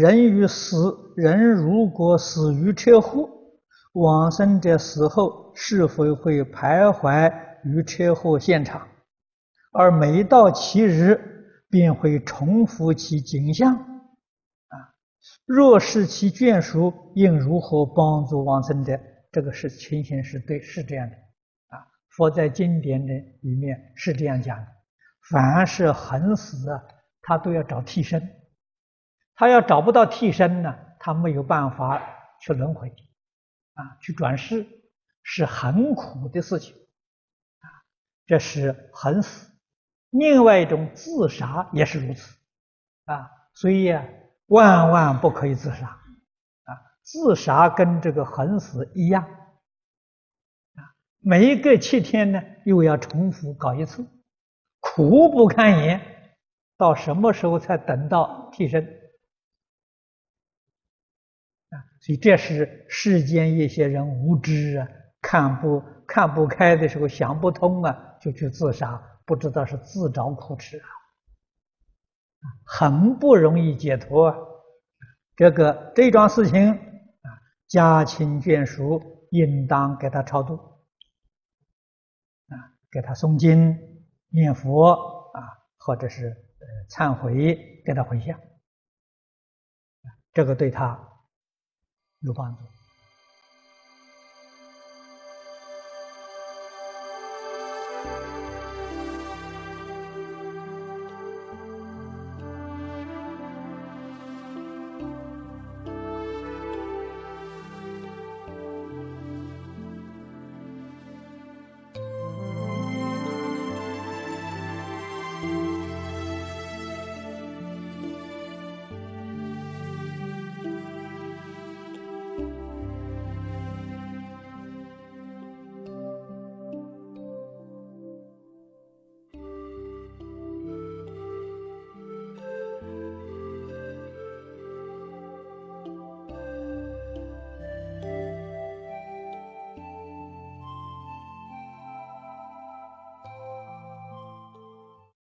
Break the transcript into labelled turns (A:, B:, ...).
A: 人于死，人如果死于车祸，往生者死后是否会徘徊于车祸现场，而每到其日便会重复其景象？啊，若是其眷属，应如何帮助往生者？这个是情形是对，是这样的。啊，佛在经典的里面是这样讲的。凡是横死的，他都要找替身，他要找不到替身呢，他没有办法去轮回，啊，去转世，是很苦的事情，啊，这是横死。另外一种自杀也是如此，啊，所以啊，万万不可以自杀，啊，自杀跟这个横死一样，啊，每一个七天呢，又要重复搞一次。苦不堪言，到什么时候才等到替身？所以这是世间一些人无知啊，看不看不开的时候，想不通啊，就去自杀，不知道是自找苦吃啊，很不容易解脱啊。这个这桩事情啊，家亲眷属应当给他超度，啊，给他诵经。念佛啊，或者是呃忏悔，给他回向，这个对他有帮助。